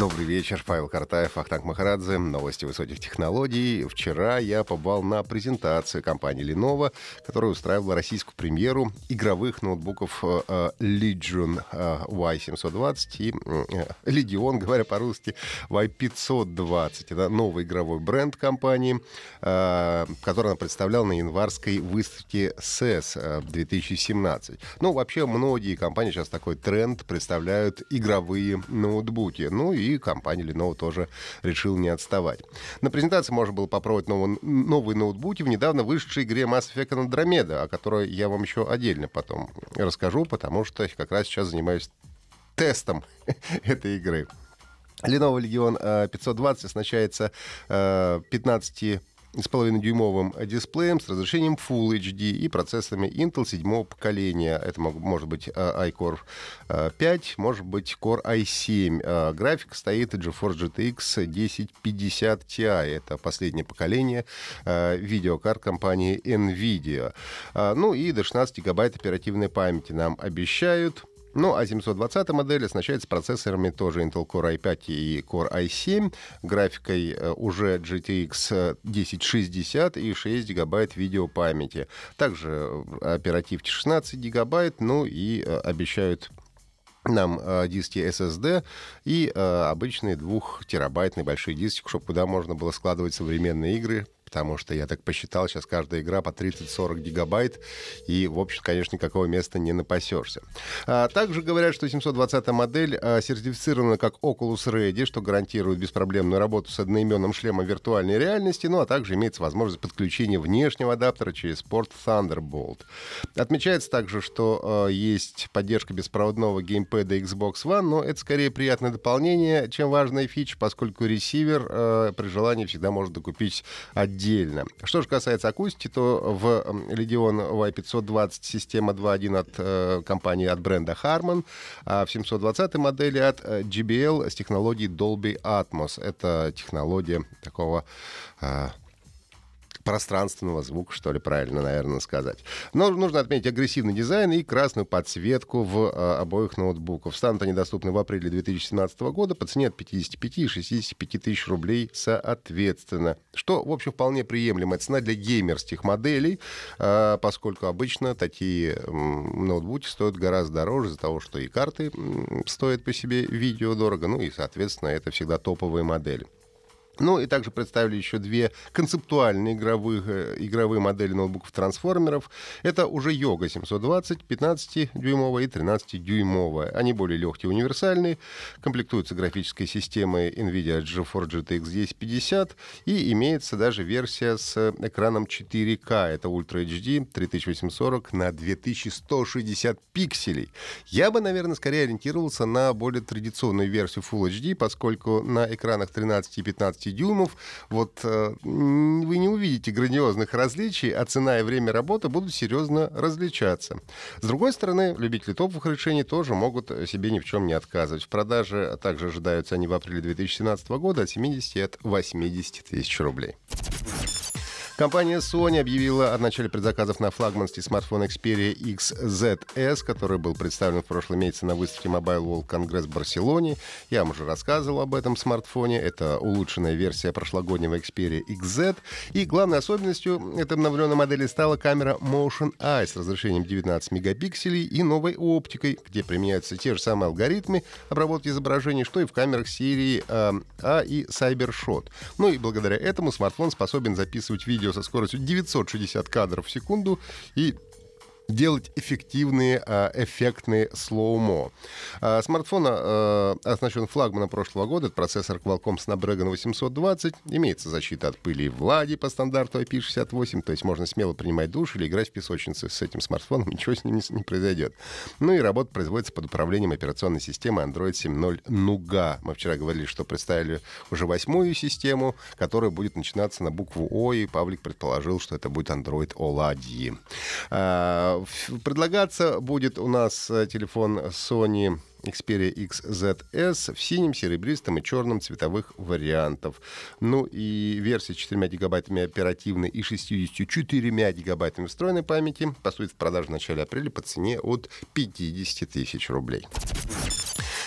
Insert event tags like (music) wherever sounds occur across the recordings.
Добрый вечер, Павел Картаев, Ахтанг Махарадзе, новости высоких технологий. Вчера я побывал на презентации компании Lenovo, которая устраивала российскую премьеру игровых ноутбуков э, э, Legion э, Y720 и Legion, говоря по-русски, Y520. Это новый игровой бренд компании, который она представляла на январской выставке CES 2017. Ну, вообще, многие компании сейчас такой тренд представляют игровые ноутбуки. Ну и компания Lenovo тоже решила не отставать. На презентации можно было попробовать новые, новые ноутбуки в недавно вышедшей игре Mass Effect Andromeda, о которой я вам еще отдельно потом расскажу, потому что как раз сейчас занимаюсь тестом (laughs) этой игры. Lenovo Legion 520 оснащается 15 с половиной дюймовым дисплеем с разрешением Full HD и процессорами Intel седьмого поколения. Это может быть а, iCore 5, а, может быть Core i7. А, график стоит GeForce GTX 1050 Ti. Это последнее поколение видеокарт компании NVIDIA. Ну и до 16 гигабайт оперативной памяти нам обещают. Ну, а 720 модель оснащается процессорами тоже Intel Core i5 и Core i7, графикой э, уже GTX 1060 и 6 гигабайт видеопамяти. Также э, оперативки 16 гигабайт, ну и э, обещают нам диски SSD и э, обычные двухтерабайтные большие диски, чтобы куда можно было складывать современные игры, потому что я так посчитал, сейчас каждая игра по 30-40 гигабайт, и, в общем, конечно, никакого места не напасешься. А, также говорят, что 720 модель а, сертифицирована как Oculus Ready, что гарантирует беспроблемную работу с одноименным шлемом виртуальной реальности, ну а также имеется возможность подключения внешнего адаптера через порт Thunderbolt. Отмечается также, что а, есть поддержка беспроводного геймпэда Xbox One, но это скорее приятное дополнение, чем важная фича, поскольку ресивер а, при желании всегда может докупить отдельно отдельно. Что же касается акустики, то в Legion Y520 система 2.1 от э, компании, от бренда Harman, а в 720 модели от э, JBL с технологией Dolby Atmos. Это технология такого э, пространственного звука, что ли, правильно, наверное, сказать. Но нужно отметить агрессивный дизайн и красную подсветку в а, обоих ноутбуках. Станут они доступны в апреле 2017 года по цене от 55 и 65 тысяч рублей соответственно. Что, в общем, вполне приемлемая цена для геймерских моделей, а, поскольку обычно такие ноутбуки стоят гораздо дороже из-за того, что и карты стоят по себе видео дорого, ну и, соответственно, это всегда топовые модели. Ну и также представили еще две концептуальные игровые, э, игровые модели ноутбуков-трансформеров. Это уже Йога 720, 15-дюймовая и 13-дюймовая. Они более легкие универсальные, комплектуются графической системой NVIDIA GeForce GTX 1050 и имеется даже версия с экраном 4К. Это Ultra HD 3840 на 2160 пикселей. Я бы, наверное, скорее ориентировался на более традиционную версию Full HD, поскольку на экранах 13 и 15 15 дюймов, вот э, вы не увидите грандиозных различий, а цена и время работы будут серьезно различаться. С другой стороны, любители топовых решений тоже могут себе ни в чем не отказывать. В продаже также ожидаются они в апреле 2017 года от 70 и от 80 тысяч рублей. Компания Sony объявила о начале предзаказов на флагманский смартфон Xperia XZS, который был представлен в прошлом месяце на выставке Mobile World Congress в Барселоне. Я вам уже рассказывал об этом смартфоне. Это улучшенная версия прошлогоднего Xperia XZ. И главной особенностью этой обновленной модели стала камера Motion Eye с разрешением 19 мегапикселей и новой оптикой, где применяются те же самые алгоритмы обработки изображений, что и в камерах серии э, А и CyberShot. Ну и благодаря этому смартфон способен записывать видео видео со скоростью 960 кадров в секунду и делать эффективные, а, эффектные слоумо. А, смартфон а, оснащен флагманом прошлого года. Это процессор Qualcomm Snapdragon 820. Имеется защита от пыли и влаги по стандарту IP68, то есть можно смело принимать душ или играть в песочнице с этим смартфоном, (laughs) ничего с ним не, произойдет. Ну и работа производится под управлением операционной системы Android 7.0 Nougat. Мы вчера говорили, что представили уже восьмую систему, которая будет начинаться на букву О, и Павлик предположил, что это будет Android Oladyi. Предлагаться будет у нас э, телефон Sony Xperia XZS в синем, серебристом и черном цветовых вариантов. Ну и версия с 4 гигабайтами оперативной и 64 гигабайтами встроенной памяти поступит в продажу в начале апреля по цене от 50 тысяч рублей.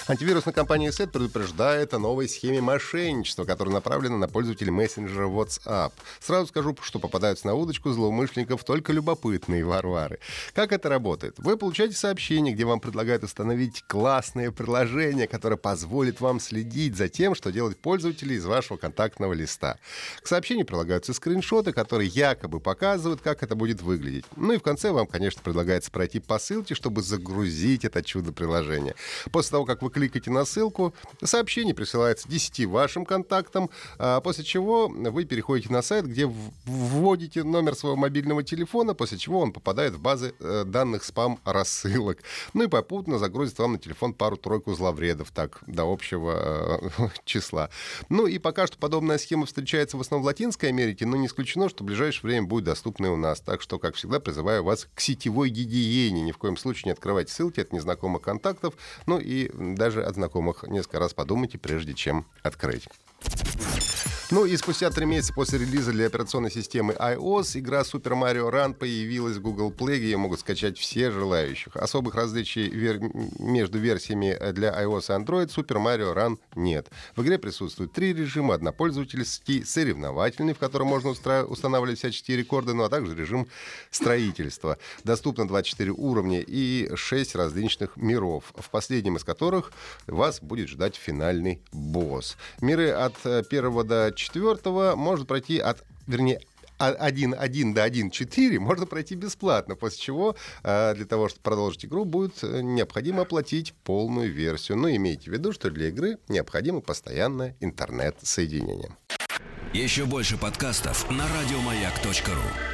Антивирусная компания SET предупреждает о новой схеме мошенничества, которая направлена на пользователей мессенджера WhatsApp. Сразу скажу, что попадаются на удочку злоумышленников только любопытные варвары. Как это работает? Вы получаете сообщение, где вам предлагают установить классное приложение, которое позволит вам следить за тем, что делают пользователи из вашего контактного листа. К сообщению прилагаются скриншоты, которые якобы показывают, как это будет выглядеть. Ну и в конце вам, конечно, предлагается пройти по ссылке, чтобы загрузить это чудо приложение. После того, как вы кликаете на ссылку, сообщение присылается 10 вашим контактам, а после чего вы переходите на сайт, где вводите номер своего мобильного телефона, после чего он попадает в базы э, данных спам-рассылок. Ну и попутно загрузит вам на телефон пару-тройку зловредов, так, до общего э, (laughs) числа. Ну и пока что подобная схема встречается в основном в Латинской Америке, но не исключено, что в ближайшее время будет доступна и у нас. Так что, как всегда, призываю вас к сетевой гигиене. Ни в коем случае не открывайте ссылки от незнакомых контактов. Ну и даже от знакомых несколько раз подумайте, прежде чем открыть. Ну и спустя три месяца после релиза для операционной системы iOS игра Super Mario Run появилась в Google Play, где ее могут скачать все желающих. Особых различий вер... между версиями для iOS и Android Super Mario Run нет. В игре присутствуют три режима. Однопользовательский, соревновательный, в котором можно устра... устанавливать всяческие рекорды, ну а также режим строительства. Доступно 24 уровня и 6 различных миров, в последнем из которых вас будет ждать финальный босс. Миры от э, первого до четвертого можно пройти от, вернее, 1.1 до 1.4 можно пройти бесплатно, после чего э, для того, чтобы продолжить игру, будет э, необходимо оплатить полную версию. Но имейте в виду, что для игры необходимо постоянное интернет-соединение. Еще больше подкастов на радиомаяк.ру